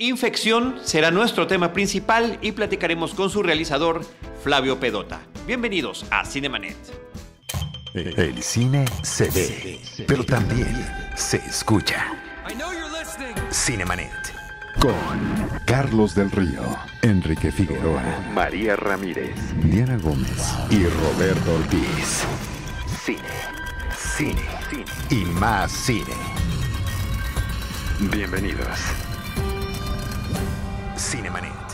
Infección será nuestro tema principal y platicaremos con su realizador, Flavio Pedota. Bienvenidos a Cinemanet. El cine se ve, pero también se escucha. Cinemanet. Con Carlos del Río, Enrique Figueroa, María Ramírez, Diana Gómez y Roberto Ortiz. Cine, cine, cine y más cine. Bienvenidos. Cinemanet.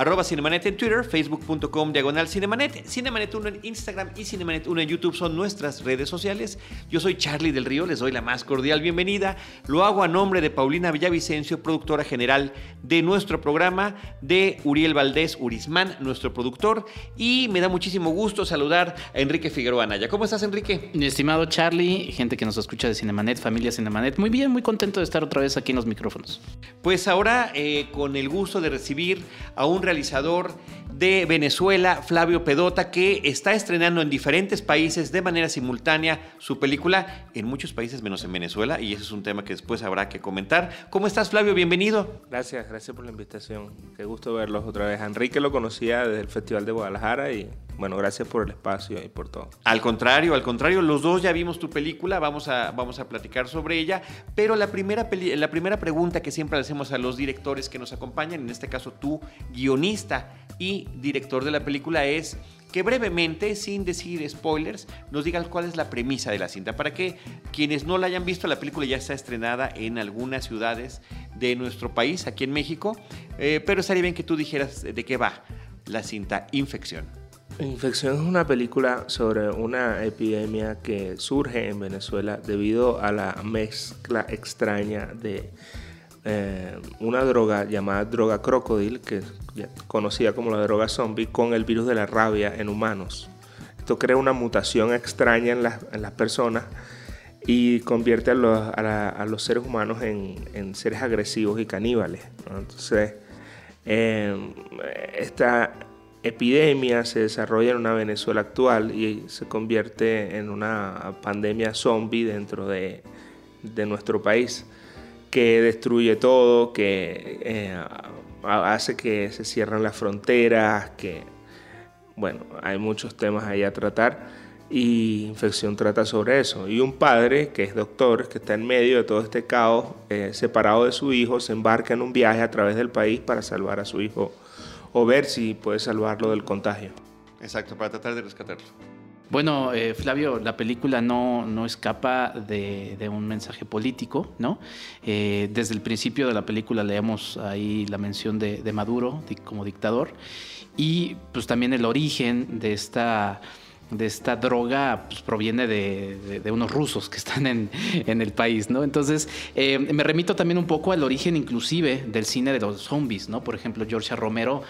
Arroba Cinemanet en Twitter, facebook.com diagonal Cinemanet, Cinemanet 1 en Instagram y Cinemanet 1 en YouTube son nuestras redes sociales. Yo soy Charlie del Río, les doy la más cordial bienvenida. Lo hago a nombre de Paulina Villavicencio, productora general de nuestro programa, de Uriel Valdés Urismán, nuestro productor, y me da muchísimo gusto saludar a Enrique Figueroa Anaya. ¿Cómo estás, Enrique? Mi estimado Charlie, gente que nos escucha de Cinemanet, familia Cinemanet, muy bien, muy contento de estar otra vez aquí en los micrófonos. Pues ahora eh, con el gusto de recibir a un realizador de Venezuela, Flavio Pedota, que está estrenando en diferentes países de manera simultánea su película, en muchos países menos en Venezuela, y ese es un tema que después habrá que comentar. ¿Cómo estás, Flavio? Bienvenido. Gracias, gracias por la invitación. Qué gusto verlos otra vez. Enrique lo conocía desde el Festival de Guadalajara y bueno, gracias por el espacio y por todo. Al contrario, al contrario, los dos ya vimos tu película, vamos a, vamos a platicar sobre ella, pero la primera, la primera pregunta que siempre le hacemos a los directores que nos acompañan, en este caso tú, guionista y director de la película, es que brevemente, sin decir spoilers, nos digan cuál es la premisa de la cinta, para que quienes no la hayan visto, la película ya está estrenada en algunas ciudades de nuestro país, aquí en México, eh, pero estaría bien que tú dijeras de qué va la cinta Infección. Infección es una película sobre una epidemia que surge en Venezuela debido a la mezcla extraña de eh, una droga llamada droga crocodile, que es conocida como la droga zombie, con el virus de la rabia en humanos. Esto crea una mutación extraña en, las personas y convierte a los, seres humanos en, seres agresivos y caníbales. Entonces, eh, esta epidemia se desarrolla en una Venezuela actual y se convierte en una pandemia zombie dentro de, nuestro país que destruye todo, que eh, hace que se cierren las fronteras, que, bueno, hay muchos temas ahí a tratar y Infección trata sobre eso. Y un padre que es doctor, que está en medio de todo este caos, eh, separado de su hijo, se embarca en un viaje a través del país para salvar a su hijo o ver si puede salvarlo del contagio. Exacto, para tratar de rescatarlo. Bueno, eh, Flavio, la película no, no escapa de, un mensaje político, ¿no? Eh, desde el principio de la película leemos ahí la mención de, Maduro como dictador y pues también el origen de esta de esta droga pues, proviene de, unos rusos que están en, el país, ¿no? Entonces, eh, me remito también un poco al origen inclusive del cine de los zombies, ¿no? Por ejemplo, George Romero,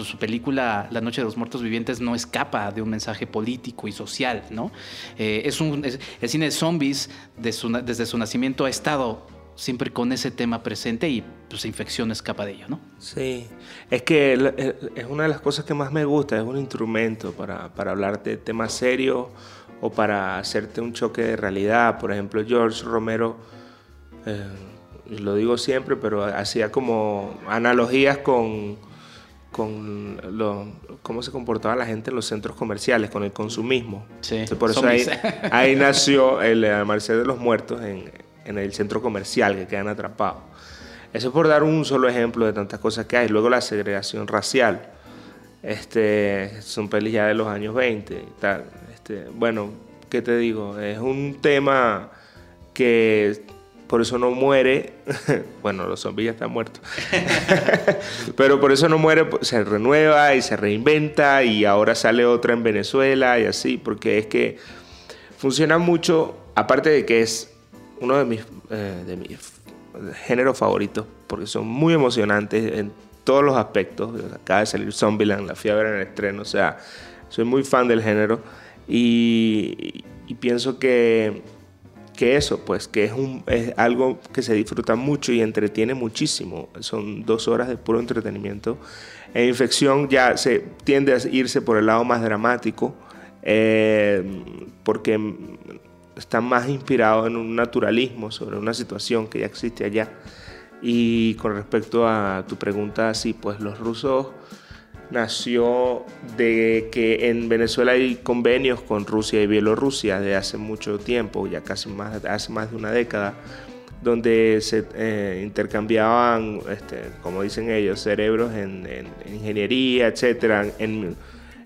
pues, su película La Noche de los Muertos Vivientes no escapa de un mensaje político y social, ¿no? Eh, es un, el cine de zombies, desde su nacimiento, ha estado siempre con ese tema presente y pues infección escapa de ello, ¿no? Sí, es que es una de las cosas que más me gusta, es un instrumento para, para hablar de temas serios o para hacerte un choque de realidad. Por ejemplo, George Romero, eh, lo digo siempre, pero hacía como analogías con, con lo, cómo se comportaba la gente en los centros comerciales, con el consumismo. Sí, por eso ahí, ahí, nació el Amanecer de los Muertos en en el centro comercial que quedan atrapados. Eso es por dar un solo ejemplo de tantas cosas que hay. Luego la segregación racial. Este, son pelis ya de los años 20 y tal. Este, bueno, ¿qué te digo? Es un tema que por eso no muere. bueno, los zombies ya están muertos. Pero por eso no muere, se renueva y se reinventa y ahora sale otra en Venezuela y así, porque es que funciona mucho, aparte de que es uno de mis, eh, géneros favoritos, porque son muy emocionantes en todos los aspectos. Acaba de salir Zombieland, La Fiebre en el estreno, o sea, soy muy fan del género y, pienso que, que, eso, pues, que es, un, es algo que se disfruta mucho y entretiene muchísimo. Son dos horas de puro entretenimiento. En infección ya se tiende a irse por el lado más dramático, eh, porque está más inspirado en un naturalismo sobre una situación que ya existe allá. Y con respecto a tu pregunta, sí, pues los rusos nació de que en Venezuela hay convenios con Rusia y Bielorrusia de hace mucho tiempo, ya casi más, hace más de una década, donde se eh, intercambiaban, este, como dicen ellos, cerebros en, ingeniería, etcétera, en,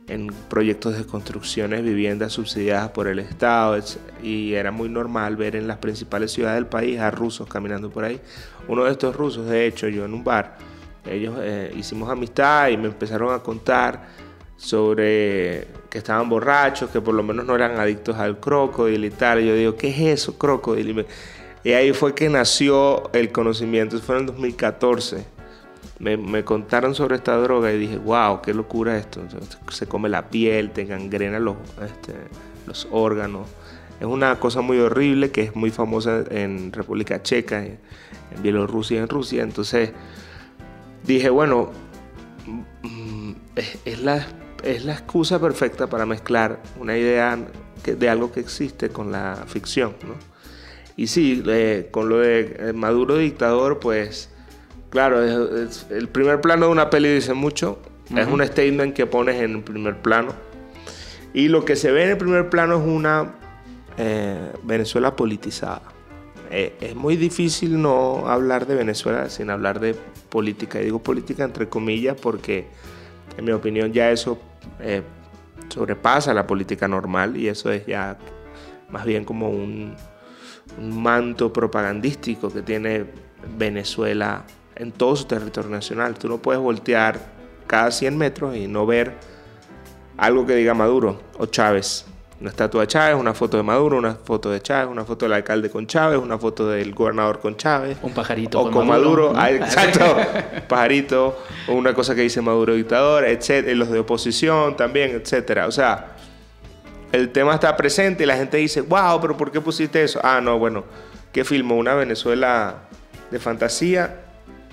en, proyectos de construcciones, viviendas subsidiadas por el Estado, y era muy normal ver en las principales ciudades del país a rusos caminando por ahí. Uno de estos rusos, de hecho, yo en un bar, ellos eh, hicimos amistad y me empezaron a contar sobre que estaban borrachos, que por lo menos no eran adictos al crocodile y tal. Y yo digo, ¿qué es eso, crocodile? Y, ahí fue que nació el conocimiento, fue en el 2014. Me, me, contaron sobre esta droga y dije, wow, qué locura esto. Se come la piel, te gangrena los, este, los órganos. Es una cosa muy horrible que es muy famosa en República Checa, en Bielorrusia y en Rusia. Entonces, dije, bueno, mm, es, la, es la excusa perfecta para mezclar una idea de algo que existe con la ficción, ¿no? Y sí, con lo de eh, Maduro dictador, pues, claro, el primer plano de una peli dice mucho, es un statement que pones en el primer plano. Y lo que se ve en el primer plano es una eh, Venezuela politizada. Eh, es muy difícil no hablar de Venezuela sin hablar de política. Y digo política entre comillas porque, en mi opinión, ya eso eh, sobrepasa la política normal y eso es ya más bien como un, manto propagandístico que tiene Venezuela en todo su territorio nacional. Tú no puedes voltear cada 100 metros y no ver algo que diga Maduro o Chávez una estatua de Chávez, una foto de Maduro, una foto de Chávez, una foto del alcalde con Chávez, una foto del gobernador con Chávez. Un pajarito o con, Maduro. Ah, exacto. pajarito, o una cosa que dice Maduro dictador, etcétera, los de oposición también, etcétera. O sea, el tema está presente y la gente dice, wow, pero ¿por qué pusiste eso? Ah, no, bueno, ¿qué filmó? ¿Una Venezuela de fantasía?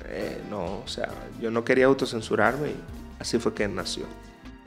Eh, no, o sea, yo no quería autocensurarme y así fue que nació.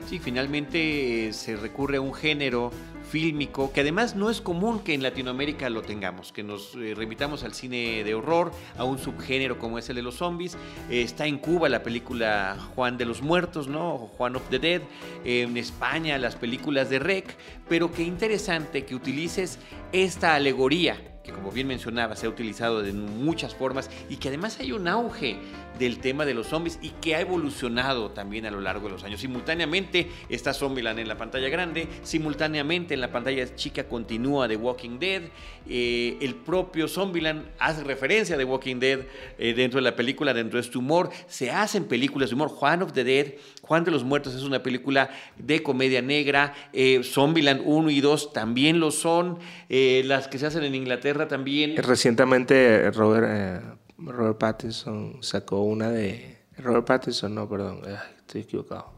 Sí, finalmente eh, se recurre a un género fílmico, que además no es común que en Latinoamérica lo tengamos, que nos eh, remitamos al cine de horror, a un subgénero como es el de los zombies. Eh, está en Cuba la película Juan de los Muertos, ¿no? Juan of the Dead. en España las películas de Rec. Pero qué interesante que utilices esta alegoría que como bien mencionaba se ha utilizado de muchas formas y que además hay un auge del tema de los zombies y que ha evolucionado también a lo largo de los años. Simultáneamente está Zombieland en la pantalla grande, simultáneamente en la pantalla chica continúa The Walking Dead, eh, el propio Zombieland hace referencia a The Walking Dead eh, dentro de la película, dentro de este humor, se hacen películas de humor, Juan of the Dead, Juan de los Muertos es una película de comedia negra, eh, Zombieland 1 y 2 también lo son, las que se hacen en Inglaterra también. Recientemente Robert, Robert Pattinson sacó una de... Robert Pattinson, no, perdón, estoy equivocado.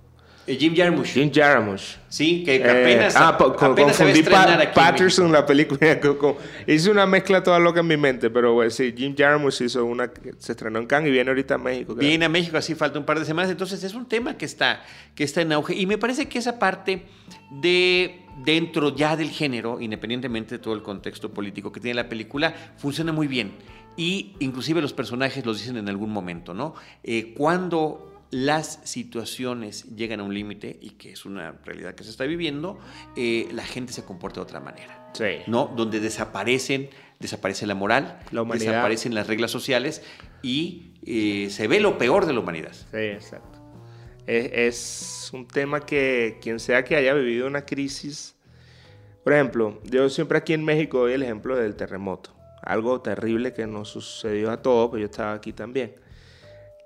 Eh, Jim Jarmusch. Jim Jarmusch. Sí, que eh, apenas, ah, apenas se Patterson, la película. hice una mezcla toda loca en mi mente, pero bueno, sí, Jim Jarmusch hizo una que se estrenó en Cannes y viene ahorita a México. Viene a México, así falta un par de semanas. Entonces es un tema que está, que está en auge. Y me parece que esa parte de dentro ya del género, independientemente de todo el contexto político que tiene la película, funciona muy bien. Y inclusive los personajes los dicen en algún momento, ¿no? Eh, cuando las situaciones llegan a un límite y que es una realidad que se está viviendo, eh, la gente se comporta de otra manera. Sí. ¿no? Donde desaparecen, desaparece la moral, la desaparecen las reglas sociales y eh, se ve lo peor de la humanidad. Sí, exacto. Es, es, un tema que quien sea que haya vivido una crisis, por ejemplo, yo siempre aquí en México doy el ejemplo del terremoto, algo terrible que nos sucedió a todos, pero yo estaba aquí también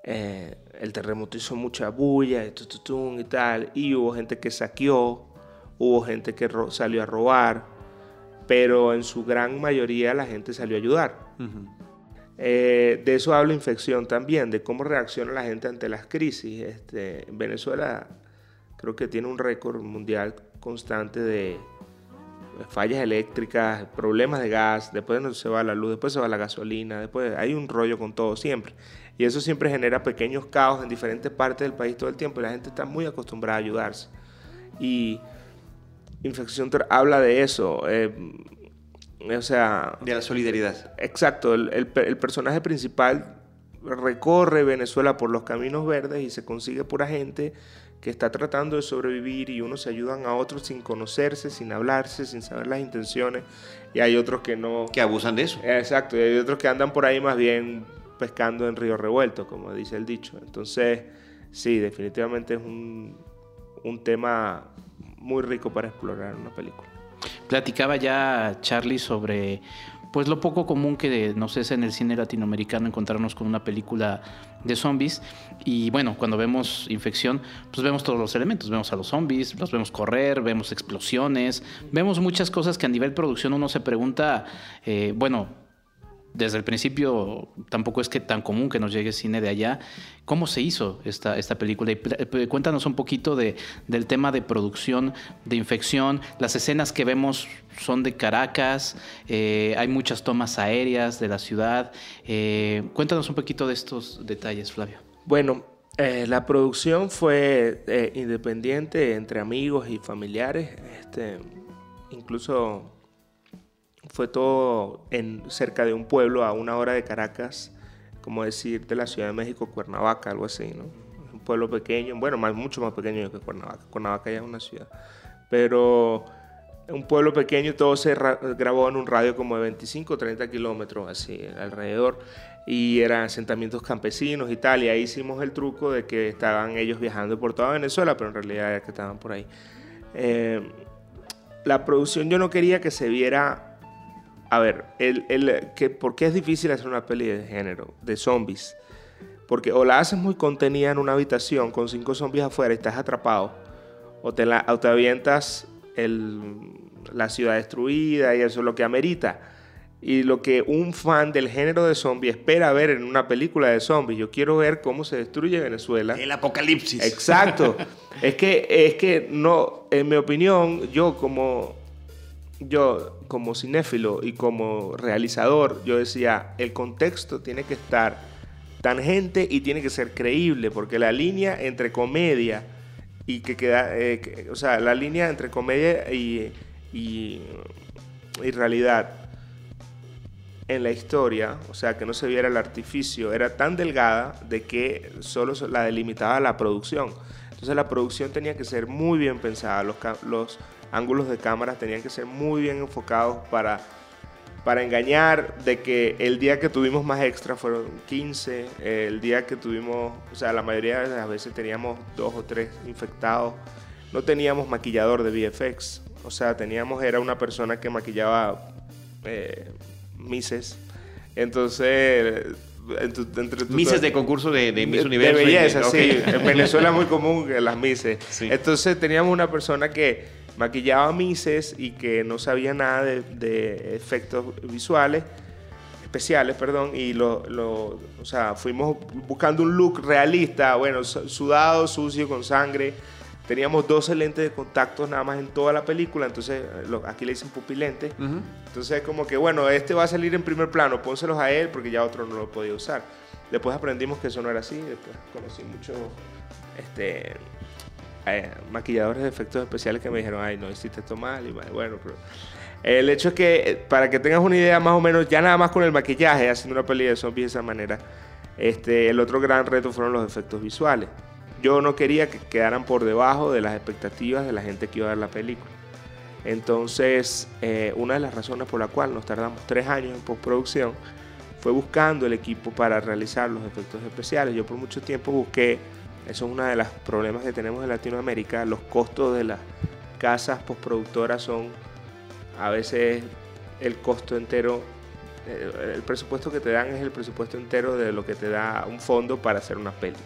eh, el terremoto hizo mucha bulla y, y tal, y hubo gente que saqueó, hubo gente que salió a robar, pero en su gran mayoría la gente salió a ayudar. Eh, de eso habla infección también, de cómo reacciona la gente ante las crisis. Este, Venezuela creo que tiene un récord mundial constante de fallas eléctricas, problemas de gas, después no se va la luz, después se va la gasolina, después hay un rollo con todo siempre. Y eso siempre genera pequeños caos en diferentes partes del país todo el tiempo y la gente está muy acostumbrada a ayudarse. Y Infección habla de eso. Eh, o sea... De la solidaridad. Exacto. El, el, personaje principal recorre Venezuela por los caminos verdes y se consigue pura gente que está tratando de sobrevivir y unos se ayudan a otros sin conocerse, sin hablarse, sin saber las intenciones y hay otros que no... Que abusan de eso. Exacto, y hay otros que andan por ahí más bien pescando en río revuelto, como dice el dicho. Entonces, sí, definitivamente es un, un tema muy rico para explorar una película. Platicaba ya Charlie sobre pues lo poco común que nos es en el cine latinoamericano encontrarnos con una película de zombies. Y bueno, cuando vemos infección, pues vemos todos los elementos, vemos a los zombies, los vemos correr, vemos explosiones, vemos muchas cosas que a nivel producción uno se pregunta, eh, bueno, desde el principio tampoco es que tan común que nos llegue cine de allá. ¿Cómo se hizo esta, esta película? Eh, cuéntanos un poquito de, del tema de producción, de infección. Las escenas que vemos son de Caracas, eh, hay muchas tomas aéreas de la ciudad. Eh, cuéntanos un poquito de estos detalles, Flavio. Bueno, la producción fue independiente entre amigos y familiares. Este, incluso fue todo en, cerca de un pueblo a una hora de Caracas, como decir de la Ciudad de México, Cuernavaca, algo así, ¿no? Un pueblo pequeño, bueno, mucho más pequeño que Cuernavaca. Cuernavaca ya es una ciudad. Pero un pueblo pequeño, todo se grabó en un radio como de 25 o 30 kilómetros así alrededor y eran asentamientos campesinos y tal, y ahí hicimos el truco de que estaban ellos viajando por toda Venezuela, pero en realidad era que estaban por ahí. Eh, la producción yo no quería que se viera a ver, el, el, que, ¿por qué es difícil hacer una peli de género, de zombies? Porque o la haces muy contenida en una habitación con cinco zombies afuera y estás atrapado, o te, la, o te avientas la ciudad destruida y eso es lo que amerita. Y lo que un fan del género de zombies espera ver en una película de zombies. Yo quiero ver cómo se destruye Venezuela. El apocalipsis. Exacto. es, que, es que no, en mi opinión, yo como yo como cinéfilo y como realizador, yo decía, el contexto tiene que estar tangente y tiene que ser creíble, porque la línea entre comedia y que queda, eh, o sea, la línea entre comedia y, y, y realidad en la historia, o sea, que no se viera el artificio, era tan delgada de que solo la delimitaba la producción. Entonces la producción tenía que ser muy bien pensada, los, los ángulos de cámara tenían que ser muy bien enfocados para, para engañar de que el día que tuvimos más extra fueron 15, el día que tuvimos, o sea, la mayoría de las veces teníamos dos o tres infectados, no teníamos maquillador de VFX, o sea, teníamos, era una persona que maquillaba eh, Mises, entonces entre Mises de concurso de, de Miss Universo. De belleza, sí. En Venezuela es muy común las Mises. Entonces teníamos una persona que maquillaba Mises y que no sabía nada de, efectos visuales, especiales, perdón, y lo, lo, o sea, fuimos buscando un look realista, bueno, sudado, sucio, con sangre. Teníamos 12 lentes de contacto nada más en toda la película, entonces aquí le dicen pupilentes. Entonces, como que, bueno, este va a salir en primer plano, pónselos a él porque ya otro no lo podía usar. Después aprendimos que eso no era así, después conocí mucho este, eh, maquilladores de efectos especiales que me dijeron, ay, no hiciste esto mal. Y bueno, pero el hecho es que, para que tengas una idea más o menos, ya nada más con el maquillaje, haciendo una peli de zombies de esa manera, este, el otro gran reto fueron los efectos visuales. Yo no quería que quedaran por debajo de las expectativas de la gente que iba a ver la película. Entonces, eh, una de las razones por la cual nos tardamos tres años en postproducción fue buscando el equipo para realizar los efectos especiales. Yo por mucho tiempo busqué eso es uno de los problemas que tenemos en Latinoamérica. Los costos de las casas postproductoras son a veces el costo entero, eh, el presupuesto que te dan es el presupuesto entero de lo que te da un fondo para hacer una peli.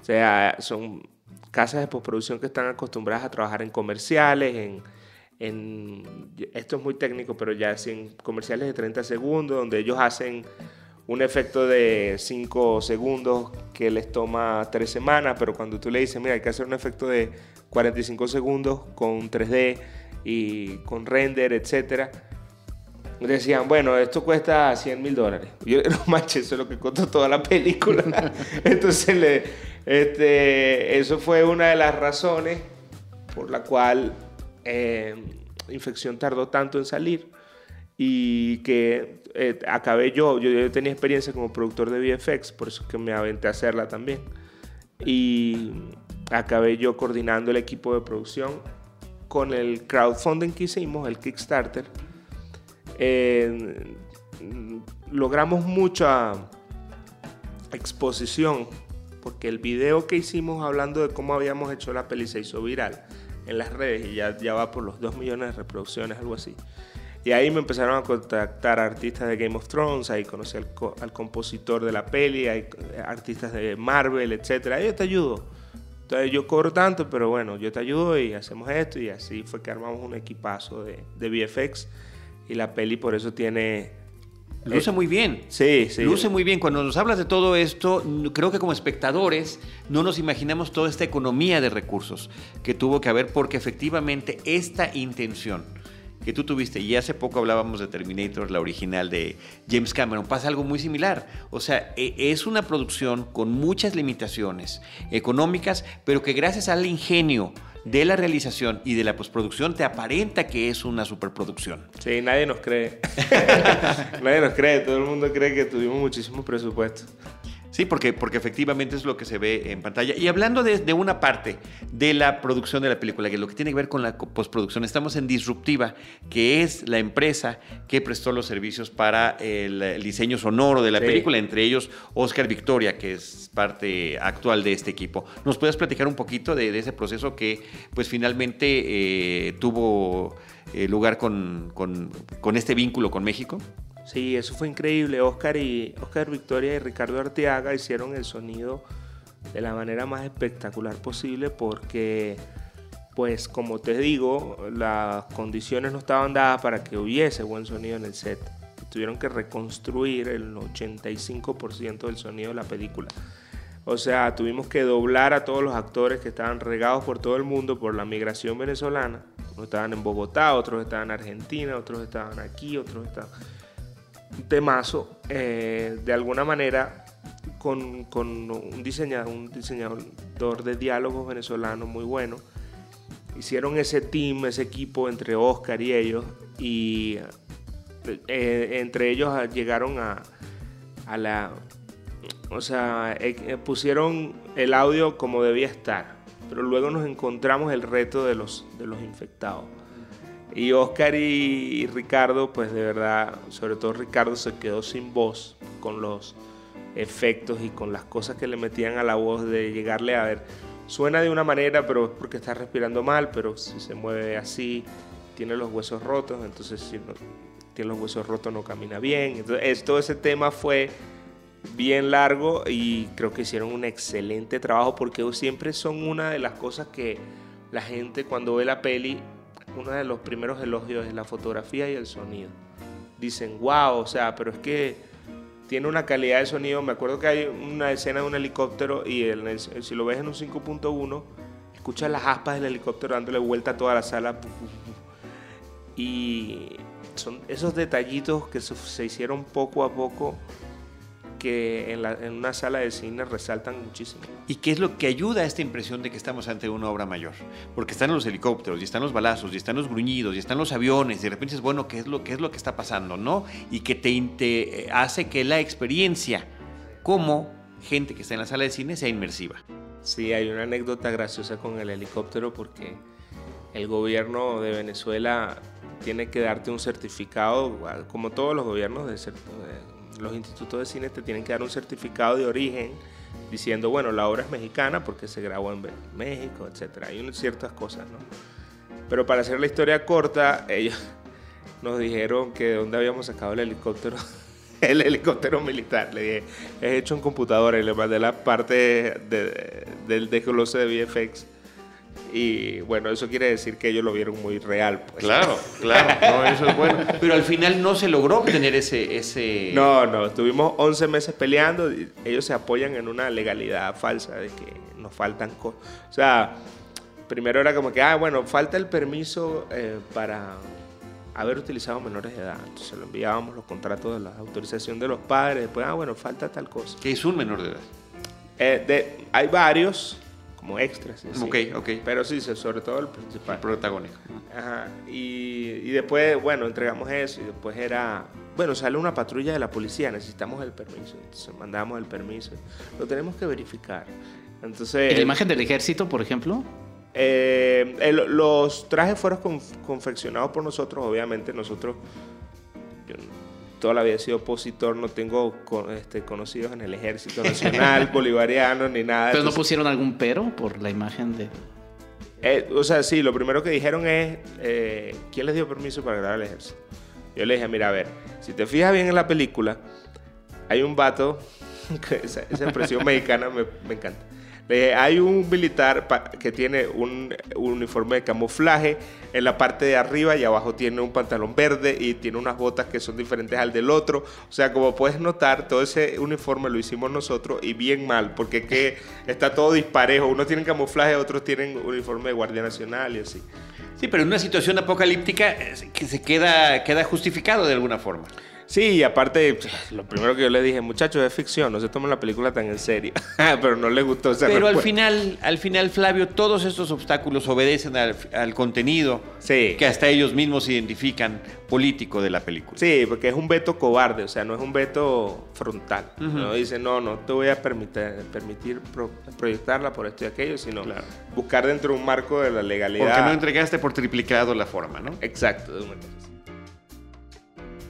O sea, son casas de postproducción que están acostumbradas a trabajar en comerciales, en, en esto es muy técnico, pero ya en comerciales de 30 segundos, donde ellos hacen un efecto de 5 segundos que les toma 3 semanas, pero cuando tú le dices, mira, hay que hacer un efecto de 45 segundos con 3D y con render, etcétera, decían, bueno, esto cuesta 100 mil dólares. Yo, no manches, eso es lo que costó toda la película. Entonces, le, este, eso fue una de las razones por la cual eh, Infección tardó tanto en salir y que eh, acabé yo, yo, tenía experiencia como productor de VFX, por eso que me aventé a hacerla también. Y acabé yo coordinando el equipo de producción con el crowdfunding que hicimos, el Kickstarter. Eh, logramos mucha exposición porque el video que hicimos hablando de cómo habíamos hecho la peli se hizo viral en las redes y ya, ya va por los 2 millones de reproducciones, algo así. Y ahí me empezaron a contactar artistas de Game of Thrones, ahí conocí al, al compositor de la peli, hay artistas de Marvel, etc. Yo te ayudo. Entonces yo cobro tanto, pero bueno, yo te ayudo y hacemos esto y así fue que armamos un equipazo de, de VFX y la peli por eso tiene Luce muy bien. Sí, sí. Luce muy bien. Cuando nos hablas de todo esto, creo que como espectadores no nos imaginamos toda esta economía de recursos que tuvo que haber porque efectivamente esta intención que tú tuviste, y hace poco hablábamos de Terminator, la original de James Cameron, pasa algo muy similar. O sea, e, es una producción con muchas limitaciones económicas, pero que gracias al ingenio, de la realización y de la postproducción te aparenta que es una superproducción. Sí, nadie nos cree. nadie nos cree, todo el mundo cree que tuvimos muchísimo presupuesto. Sí, porque, porque efectivamente es lo que se ve en pantalla. Y hablando de, una parte de la producción de la película, que es lo que tiene que ver con la postproducción, estamos en Disruptiva, que es la empresa que prestó los servicios para el, diseño sonoro de la película, entre ellos Oscar Victoria, que es parte actual de este equipo. ¿Nos puedes platicar un poquito de, ese proceso que pues finalmente eh, tuvo eh, lugar con, con este vínculo con México? Sí, eso fue increíble. Oscar y Oscar Victoria y Ricardo Arteaga hicieron el sonido de la manera más espectacular posible porque pues como te digo, las condiciones no estaban dadas para que hubiese buen sonido en el set. Tuvieron que reconstruir el 85% del sonido de la película. O sea, tuvimos que doblar a todos los actores que estaban regados por todo el mundo por la migración venezolana. Unos estaban en Bogotá, otros estaban en Argentina, otros estaban aquí, otros estaban temazo, eh, de alguna manera, con, un, diseñador, un diseñador de diálogos venezolano muy bueno. Hicieron ese team, ese equipo entre Oscar y ellos, y eh, entre ellos llegaron a, a la. O sea, eh, pusieron el audio como debía estar, pero luego nos encontramos el reto de los, de los infectados y Oscar y Ricardo, pues de verdad, sobre todo Ricardo se quedó sin voz con los efectos y con las cosas que le metían a la voz de llegarle a ver. Suena de una manera, pero es porque está respirando mal, pero si se mueve así, tiene los huesos rotos, entonces si no tiene los huesos rotos no camina bien. Entonces, todo ese tema fue bien largo y creo que hicieron un excelente trabajo porque siempre son una de las cosas que la gente cuando ve la peli uno de los primeros elogios es la fotografía y el sonido. Dicen, wow, o sea, pero es que tiene una calidad de sonido. Me acuerdo que hay una escena de un helicóptero y si lo ves en un 5.1, escuchas las aspas del helicóptero dándole vuelta a toda la sala. Y son esos detallitos que se hicieron poco a poco que en, una sala de cine resaltan muchísimo. ¿Y qué es lo que ayuda a esta impresión de que estamos ante una obra mayor? Porque están los helicópteros, y están los balazos, y están los gruñidos, y están los aviones, y de repente es bueno, ¿qué es lo, qué es lo que está pasando? ¿no? Y que te, te hace que la experiencia como gente que está en la sala de cine sea inmersiva. Sí, hay una anécdota graciosa con el helicóptero porque el gobierno de Venezuela tiene que darte un certificado, como todos los gobiernos de, de los institutos de cine te tienen que dar un certificado de origen diciendo, bueno, la obra es mexicana porque se grabó en México, etc. Hay ciertas cosas, ¿no? Pero para hacer la historia corta, ellos nos dijeron que de dónde habíamos sacado el helicóptero, el helicóptero militar. Le dije, es hecho en computadora y le mandé la parte del desglose de VFX y bueno, eso quiere decir que ellos lo vieron muy real. Pues. Claro, claro, no, eso es bueno. Pero al final no se logró obtener ese, ese... No, no, estuvimos 11 meses peleando. Y ellos se apoyan en una legalidad falsa de que nos faltan cosas. O sea, primero era como que, ah, bueno, falta el permiso eh, para haber utilizado menores de edad. Entonces lo enviábamos los contratos de la autorización de los padres. Después, ah, bueno, falta tal cosa. ¿Qué es un menor de edad? Eh, de, hay varios como extras. así. Ok, ok. Pero sí, sobre todo el principal. El protagónico. Ajá. Y, y después, bueno, entregamos eso y después era, bueno, sale una patrulla de la policía, necesitamos el permiso. Entonces mandamos el permiso. Lo tenemos que verificar. Entonces... ¿Y la imagen del ejército, por ejemplo? Eh, el- los trajes fueron conf- confeccionados por nosotros, obviamente nosotros, yo toda la vida he sido opositor, no tengo este, conocidos en el ejército nacional, bolivariano, ni nada. ¿Pero no pusieron algún pero por la imagen de...? eh, o sea, sí, lo primero que dijeron es, eh, ¿quién les dio permiso para grabar el ejército? Yo le dije, mira, a ver, si te fijas bien en la película, hay un vato, que esa, esa expresión mexicana me, me encanta. Le dije, hay un militar que tiene un, un uniforme de camuflaje en la parte de arriba y abajo tiene un pantalón verde y tiene unas botas que son diferentes al del otro. O sea, como puedes notar, todo ese uniforme lo hicimos nosotros y bien mal, porque que está todo disparejo. Unos tienen camuflaje, otros tienen uniforme de Guardia Nacional y así. Sí, pero en una situación apocalíptica eh, que se queda, queda justificado de alguna forma. Sí, y aparte, lo primero que yo le dije, muchachos, es ficción, no se tomen la película tan en serio. Pero no les gustó esa Pero al final, al final, Flavio, todos estos obstáculos obedecen al, al contenido Sí. que hasta ellos mismos identifican político de la película. Sí, porque es un veto cobarde, o sea, no es un veto frontal. No dice, no, no te voy a permitir, permitir pro- proyectarla por esto y aquello, sino Claro. buscar dentro de un marco de la legalidad. Porque no entregaste por triplicado la forma, ¿no? Exacto, de una así.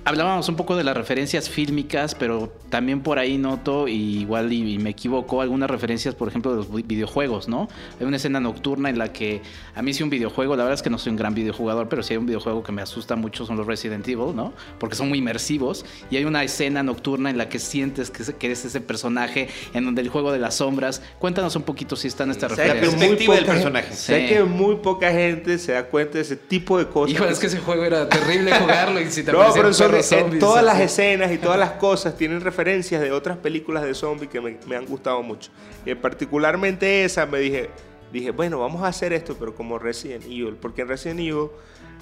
Hablábamos un poco de las referencias fílmicas, pero también por ahí noto, y igual y, y me equivoco, algunas referencias, por ejemplo, de los vi- videojuegos, ¿no? Hay una escena nocturna en la que a mí sí un videojuego, la verdad es que no soy un gran videojugador, pero sí hay un videojuego que me asusta mucho, son los Resident Evil, ¿no? Porque son muy inmersivos, y hay una escena nocturna en la que sientes que, eres ese personaje, en donde el juego de las sombras. Cuéntanos un poquito si están estas Sé que referencias. muy del poca personaje. gente- Sé Sí. que muy poca gente se da cuenta de ese tipo de cosas. Híjole, es que ese juego era terrible jugarlo y si te No, aparecían pero son, eh, zombies, todas las escenas y todas las cosas tienen referencias de otras películas de zombies que me, me han gustado mucho. Y particularmente esa me dije, dije, bueno, vamos a hacer esto, pero como Resident Evil, porque en Resident Evil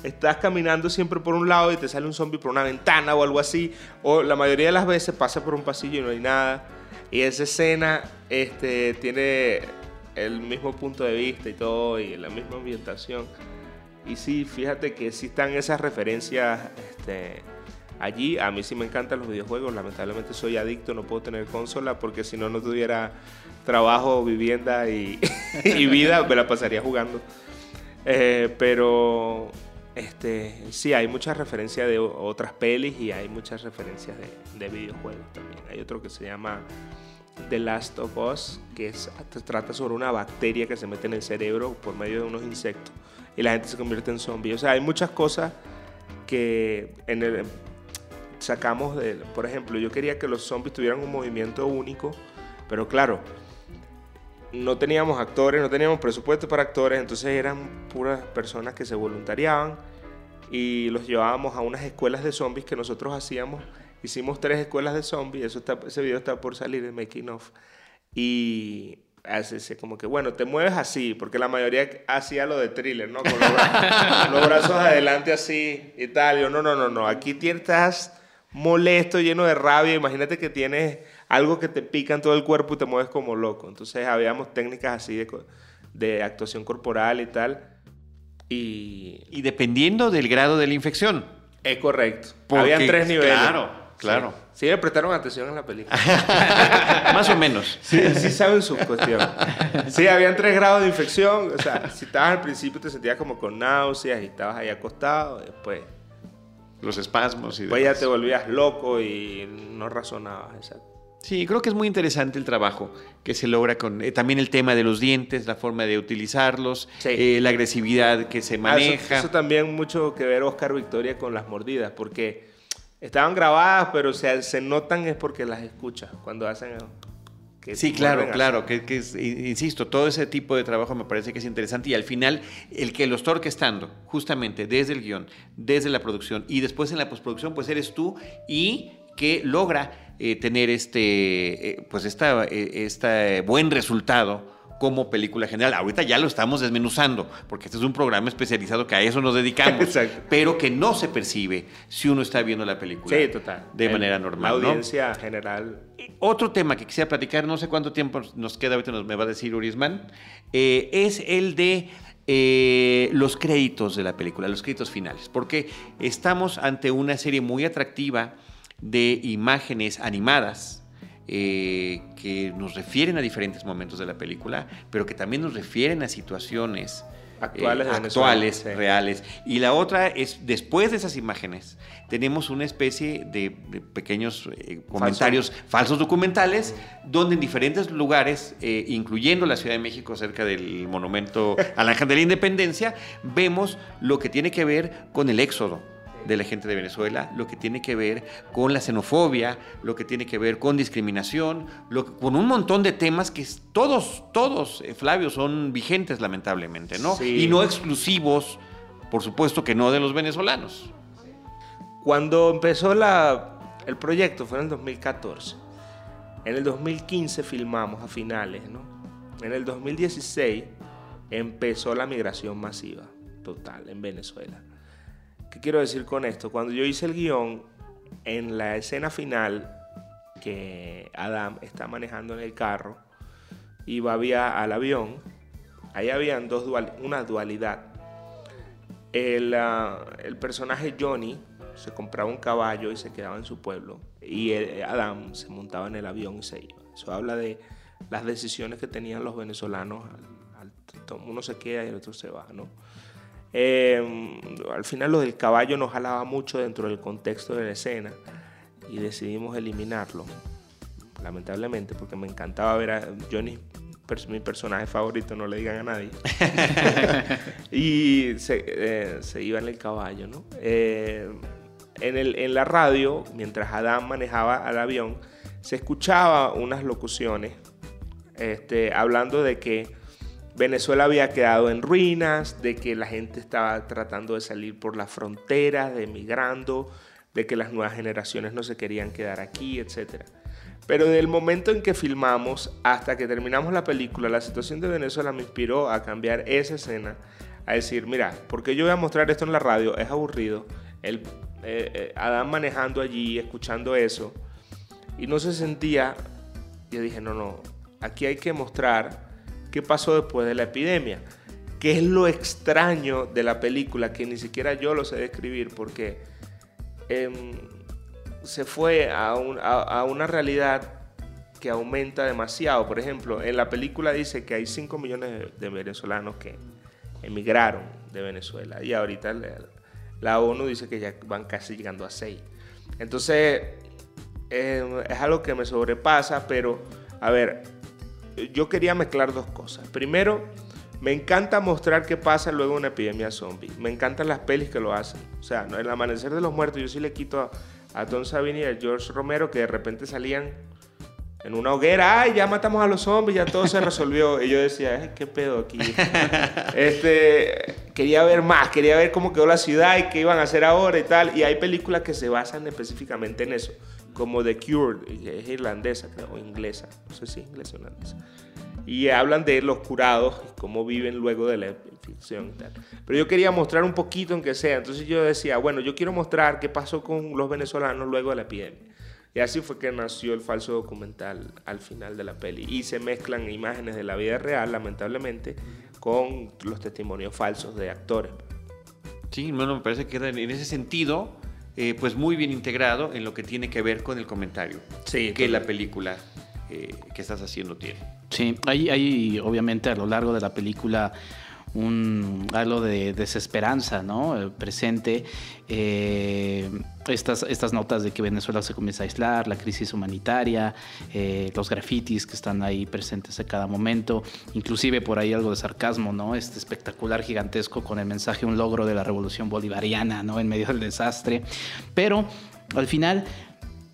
estás caminando siempre por un lado y te sale un zombie por una ventana o algo así, o la mayoría de las veces pasa por un pasillo y no hay nada. Y esa escena este, tiene el mismo punto de vista y todo, y la misma ambientación. Y sí, fíjate que sí están esas referencias este, allí. A mí sí me encantan los videojuegos. Lamentablemente soy adicto, no puedo tener consola porque si no, no tuviera trabajo, vivienda y, y vida, me la pasaría jugando. Eh, pero este, sí, hay muchas referencias de otras pelis y hay muchas referencias de, de videojuegos también. Hay otro que se llama The Last of Us, que es, trata sobre una bacteria que se mete en el cerebro por medio de unos insectos y la gente se convierte en zombie. O sea, hay muchas cosas que en el- sacamos de... Por ejemplo, yo quería que los zombies tuvieran un movimiento único, pero claro, no teníamos actores, no teníamos presupuesto para actores, entonces eran puras personas que se voluntariaban y los llevábamos a unas escuelas de zombies que nosotros hacíamos. Hicimos tres escuelas de zombies, eso está, ese video está por salir de Making of. Y hace como que, bueno, te mueves así, porque la mayoría hacía lo de thriller, ¿no? Con los, bra- los brazos adelante así y tal. Yo, no, no, no, no, aquí tienes- estás molesto, lleno de rabia. Imagínate que tienes algo que te pica en todo el cuerpo y te mueves como loco. Entonces habíamos técnicas así de, de actuación corporal y tal. Y Y dependiendo del grado de la infección. es correcto. Porque, Habían tres niveles. claro, claro. Sí, sí le prestaron atención en la película. Más o menos. Sí, sí saben su cuestión. Sí, habían tres grados de infección. O sea, si estabas al principio te sentías como con náuseas y estabas ahí acostado. Después, Los espasmos y después ya demás. te volvías loco y no razonabas. Exacto. Sí, creo que es muy interesante el trabajo que se logra con eh, también el tema de los dientes, la forma de utilizarlos, Sí. eh, la agresividad que se Ah, eso- maneja. eso, también mucho que ver Oscar Victoria con las mordidas, porque estaban grabadas, pero se, se notan es porque las escuchas cuando hacen... que Sí, claro, claro, que, que es- insisto, todo ese tipo de trabajo me parece que es interesante y al final el que lo está orquestando, justamente desde el guion, desde la producción y después en la postproducción, pues eres tú y que logra eh, tener este, eh, pues esta, eh, este buen resultado como película general. Ahorita ya lo estamos desmenuzando, porque este es un programa especializado que a eso nos dedicamos, pero que no se percibe si uno está viendo la película sí, total. de manera normal. La audiencia general. Otro tema que quisiera platicar, no sé cuánto tiempo nos queda, ahorita nos me va a decir Urisman, eh, es el de eh, los créditos de la película, los créditos finales, porque estamos ante una serie muy atractiva de imágenes animadas eh, que nos refieren a diferentes momentos de la película, pero que también nos refieren a situaciones actuales, eh, actuales reales. Y la otra es, después de esas imágenes, tenemos una especie de, pequeños eh, comentarios falsos documentales, donde en diferentes lugares, incluyendo la Ciudad de México, cerca del monumento al Ángel de la Independencia, vemos lo que tiene que ver con el éxodo de la gente de Venezuela, lo que tiene que ver con la xenofobia, lo que tiene que ver con discriminación, con un montón de temas que todos, todos, eh, Flavio, son vigentes lamentablemente, ¿no? Y no exclusivos, por supuesto que no de los venezolanos. Cuando empezó la, el proyecto fue en el 2014. En el 2015 filmamos a finales, ¿no? En el 2016 empezó la migración masiva total en Venezuela. ¿Qué quiero decir con esto? Cuando yo hice el guion, en la escena final, que Adam está manejando en el carro y va vía al avión, ahí dual, una dualidad. Ah, el, personaje Johnny se compraba un caballo y se quedaba en su pueblo y Adam se montaba en el avión y se iba. Eso habla de las decisiones que tenían los venezolanos. uno se queda y el otro se va, ¿no? Em, al final lo del caballo nos jalaba mucho dentro del contexto de la escena y decidimos eliminarlo, lamentablemente, porque me encantaba ver a Johnny, mi personaje favorito, no le digan a nadie. y eh, se, iba en el caballo, ¿no? Eh, en, el, en la radio, mientras Adam manejaba al avión, se escuchaba unas locuciones este, hablando de que Venezuela había quedado en ruinas, de que la gente estaba tratando de salir por las fronteras, de emigrando, de que las nuevas generaciones no se querían quedar aquí, etc. Pero en el momento en que filmamos hasta que terminamos la película, la situación de Venezuela me inspiró a cambiar esa escena, a decir, mira, porque yo voy a mostrar esto en la radio, es aburrido, el, eh, eh, Adán manejando allí, escuchando eso, y no se sentía, yo dije, no, no, aquí hay que mostrar qué pasó después de la epidemia. ¿Qué es lo extraño de la película? Que ni siquiera yo lo sé describir porque em, se fue a, una realidad que aumenta demasiado. Por ejemplo, en la película dice que hay 5 millones de, venezolanos que emigraron de Venezuela y ahorita la, ONU dice que ya van casi llegando a 6. Entonces, em, es algo que me sobrepasa, pero a ver, yo quería mezclar dos cosas. Primero, me encanta mostrar qué pasa luego de una epidemia zombie. Me encantan las pelis que lo hacen. O sea, en el amanecer de los muertos yo sí le quito a, a Don Sabini y a George Romero que de repente salían en una hoguera, ay, ya matamos a los zombies, ya todo se resolvió. Y yo decía, ¿qué pedo aquí? este, quería ver más, quería ver cómo quedó la ciudad y qué iban a hacer ahora y tal. Y hay películas que se basan específicamente en eso como The Cure, es irlandesa o inglesa, no sé si inglesa o irlandesa. Y hablan de los curados y cómo viven luego de la infección y tal. Pero yo quería mostrar un poquito en que sea. Entonces yo decía, bueno, yo quiero mostrar qué pasó con los venezolanos luego de la epidemia. Y así fue que nació el falso documental al final de la peli. Y se mezclan imágenes de la vida real, lamentablemente, con los testimonios falsos de actores. Sí, bueno, me parece que en ese sentido eh, pues muy bien integrado en lo que tiene que ver con el comentario que la película eh, que estás haciendo tiene. Sí, hay, hay obviamente a lo largo de la película un algo de desesperanza ¿no? Eh, presente. Eh, estas, estas notas de que Venezuela se comienza a aislar, la crisis humanitaria, eh, los grafitis que están ahí presentes a cada momento, inclusive por ahí algo de sarcasmo, ¿no? Este espectacular gigantesco con el mensaje un logro de la revolución bolivariana, ¿no? En medio del desastre. Pero al final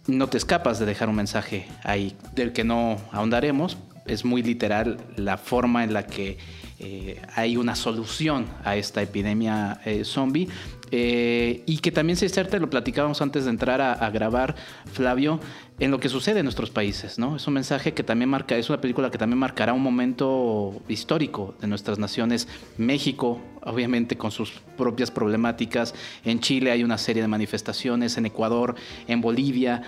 no te escapas de dejar un mensaje ahí del que no ahondaremos. Es muy literal la forma en la que eh, hay una solución a esta epidemia eh, zombie eh, y que también se inserta, lo platicábamos antes de entrar a, grabar, Flavio, en lo que sucede en nuestros países, ¿no? Es un mensaje que también marca, es una película que también marcará un momento histórico de nuestras naciones. México, obviamente, con sus propias problemáticas. En Chile hay una serie de manifestaciones, en Ecuador, en Bolivia.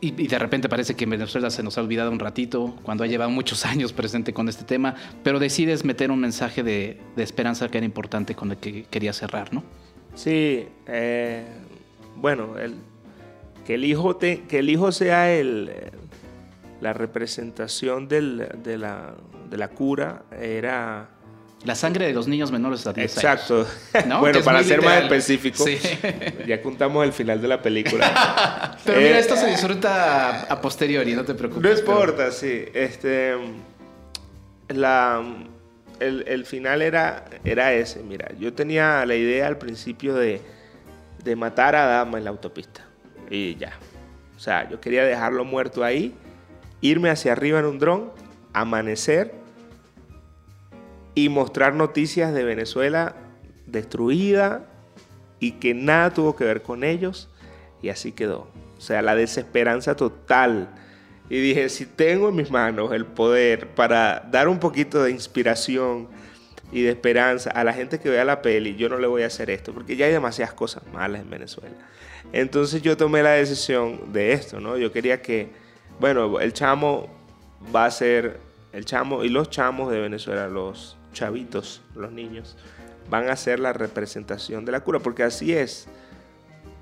Y, de repente parece que Venezuela se nos ha olvidado un ratito, cuando ha llevado muchos años presente con este tema, pero decides meter un mensaje de, esperanza que era importante con el que quería cerrar, ¿no? Sí, eh, bueno, el, que, el hijo que el hijo sea el, la representación del, de, la, de la cura era la sangre de los niños menores a 10 Exacto. Bueno, para ser más específico, ya contamos el final de la película. Pero mira, eh, esto se disfruta a, posteriori, no te preocupes. No importa, sí. Este, la, el, final era, era ese. Mira, yo tenía la idea al principio de, de matar a Dama en la autopista. Y ya. O sea, yo quería dejarlo muerto ahí, irme hacia arriba en un dron, amanecer y mostrar noticias de Venezuela destruida y que nada tuvo que ver con ellos y así quedó. O sea, la desesperanza total. Y dije, si tengo en mis manos el poder para dar un poquito de inspiración y de esperanza a la gente que vea la peli, yo no le voy a hacer esto, porque ya hay demasiadas cosas malas en Venezuela. Entonces yo tomé la decisión de esto, ¿no? Yo quería que, bueno, el chamo va a ser, el chamo y los chamos de Venezuela, los chavitos, los niños, van a ser la representación de la cura, porque así es.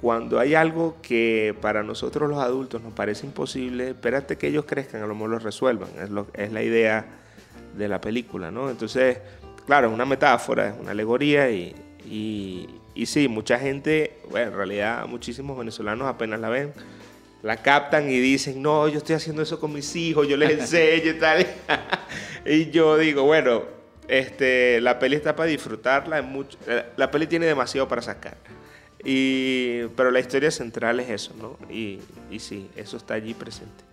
Cuando hay algo que para nosotros los adultos nos parece imposible, espérate que ellos crezcan, a lo mejor lo resuelvan. Es, lo, es la idea de la película, ¿no? Entonces, claro, es una metáfora, es una alegoría y, y, y sí, mucha gente, bueno, en realidad muchísimos venezolanos apenas la ven, la captan y dicen, no, yo estoy haciendo eso con mis hijos, yo les enseño y tal. y yo digo, bueno, este, la peli está para disfrutarla. mucho, eh, la peli tiene demasiado para sacar. Y, pero la historia central es eso, ¿no? Y, y sí, eso está allí presente.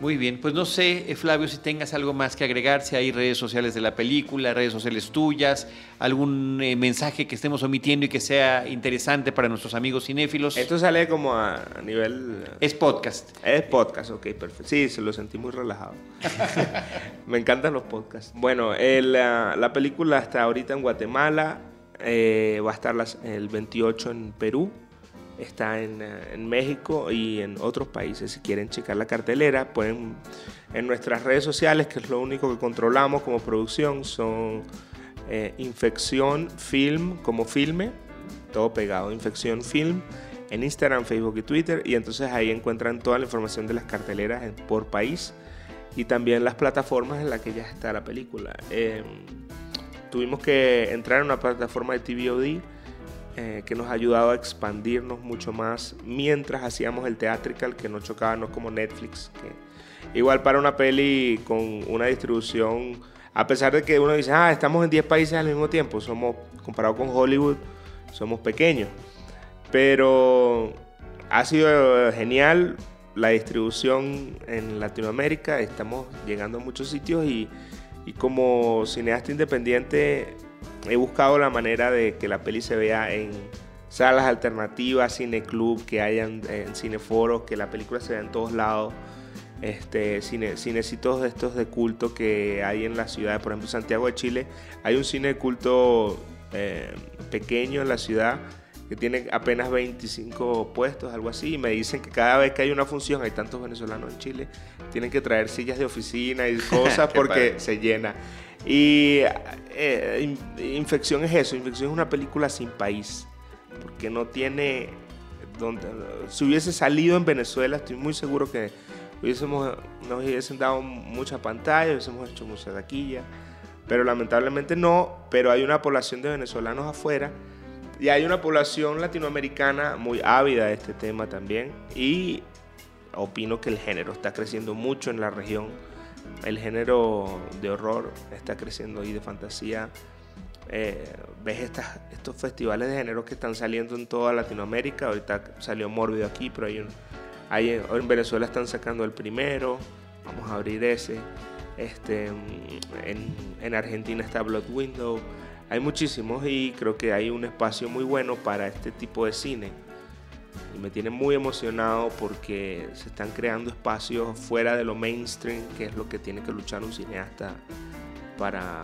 Muy bien, pues no sé, eh, Flavio, si tengas algo más que agregar, si hay redes sociales de la película, redes sociales tuyas, algún eh, mensaje que estemos omitiendo y que sea interesante para nuestros amigos cinéfilos. Esto sale como a, nivel... Es podcast. Es podcast, ok, perfecto. Sí, se lo sentí muy relajado. Me encantan los podcasts. Bueno, la, película está ahorita en Guatemala, eh, va a estar el 28 en Perú está en, eh, en, México y en otros países. Si quieren checar la cartelera, pueden en nuestras redes sociales, que es lo único que controlamos como producción, son eh, Infección Film como filme, todo pegado, Infección Film, en Instagram, Facebook y Twitter. Y entonces ahí encuentran toda la información de las carteleras por país y también las plataformas en las que ya está la película. Em, tuvimos que entrar en una plataforma de TVOD eh, que nos ha ayudado a expandirnos mucho más mientras hacíamos el theatrical, que no chocaba, no como Netflix. Que igual para una peli con una distribución, a pesar de que uno dice, ah, estamos en 10 países al mismo tiempo, somos, comparado con Hollywood, somos pequeños. Pero ha sido genial la distribución en Latinoamérica, estamos llegando a muchos sitios y, y como cineasta independiente he buscado la manera de que la peli se vea en salas alternativas, cine club, que hayan en cineforos, que la película se vea en todos lados. Este, cine, cinecitos de estos de culto que hay en la ciudad, por ejemplo Santiago de Chile, hay un cine de culto eh, pequeño en la ciudad que tiene apenas 25 puestos, algo así, y me dicen que cada vez que hay una función, hay tantos venezolanos en Chile, tienen que traer sillas de oficina y cosas porque se llena. Y eh, Infección es eso, Infección es una película sin país, porque no tiene... Donde, si hubiese salido en Venezuela, estoy muy seguro que hubiésemos, nos hubiesen dado mucha pantalla, hubiésemos hecho mucha taquilla, pero lamentablemente no, pero hay una población de venezolanos afuera y hay una población latinoamericana muy ávida de este tema también y opino que el género está creciendo mucho en la región el género de horror está creciendo y de fantasía. Eh, ves estos festivales de género que están saliendo en toda Latinoamérica. Ahorita salió Mórbido aquí, pero hay, en Venezuela están sacando el primero. Vamos a abrir ese. Este, en, Argentina está Blood Window. Hay muchísimos y creo que hay un espacio muy bueno para este tipo de cine. Y me tiene muy emocionado porque se están creando espacios fuera de lo mainstream, que es lo que tiene que luchar un cineasta para,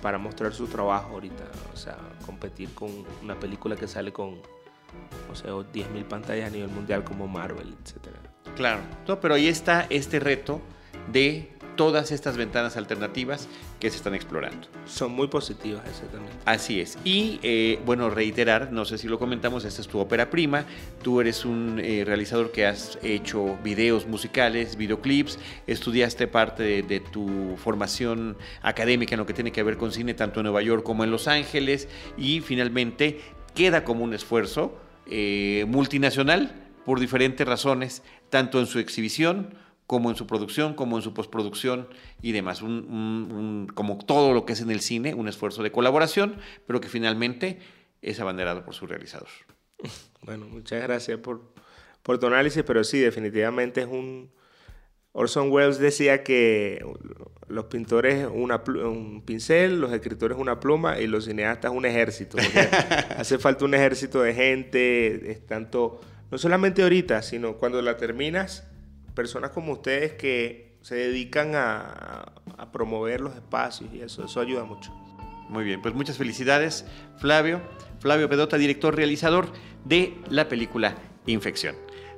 para mostrar su trabajo ahorita. O sea, competir con una película que sale con, o sea, 10.000 pantallas a nivel mundial como Marvel, etc. Claro, pero ahí está este reto de todas estas ventanas alternativas que se están explorando. Son muy positivas, exactamente. Así es. Y eh, bueno, reiterar, no sé si lo comentamos, esta es tu ópera prima. Tú eres un eh, realizador que has hecho videos musicales, videoclips, estudiaste parte de, tu formación académica en lo que tiene que ver con cine, tanto en Nueva York como en Los Ángeles, y finalmente queda como un esfuerzo eh, multinacional por diferentes razones, tanto en su exhibición, como en su producción, como en su postproducción y demás. como todo lo que es en el cine, un esfuerzo de colaboración, pero que finalmente es abanderado por su realizador. Bueno, muchas gracias por, por tu análisis, pero sí, definitivamente es un... Orson Welles decía que los pintores una, un pincel, los escritores una pluma y los cineastas un ejército. hace falta un ejército de gente, es tanto, no solamente ahorita, sino cuando la terminas, personas como ustedes que se dedican a, promover los espacios y eso, eso ayuda mucho. Muy bien, pues muchas felicidades, Flavio. Flavio Pedota, director realizador de la película Infección.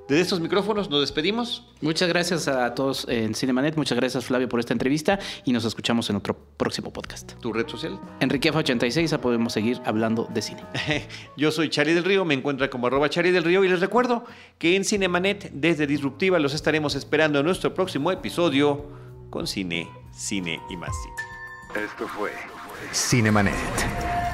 Desde estos micrófonos nos despedimos. Muchas gracias a todos en Cinemanet. Muchas gracias, Flavio, por esta entrevista y nos escuchamos en otro próximo podcast. ¿Tu red social? Enriquefa86, podemos seguir hablando de cine. Yo soy Chari del Río, me encuentra como arroba Chari del Río y les recuerdo que en Cinemanet, desde Disruptiva, los estaremos esperando en nuestro próximo episodio con cine, cine y más cine. Esto fue Cinemanet.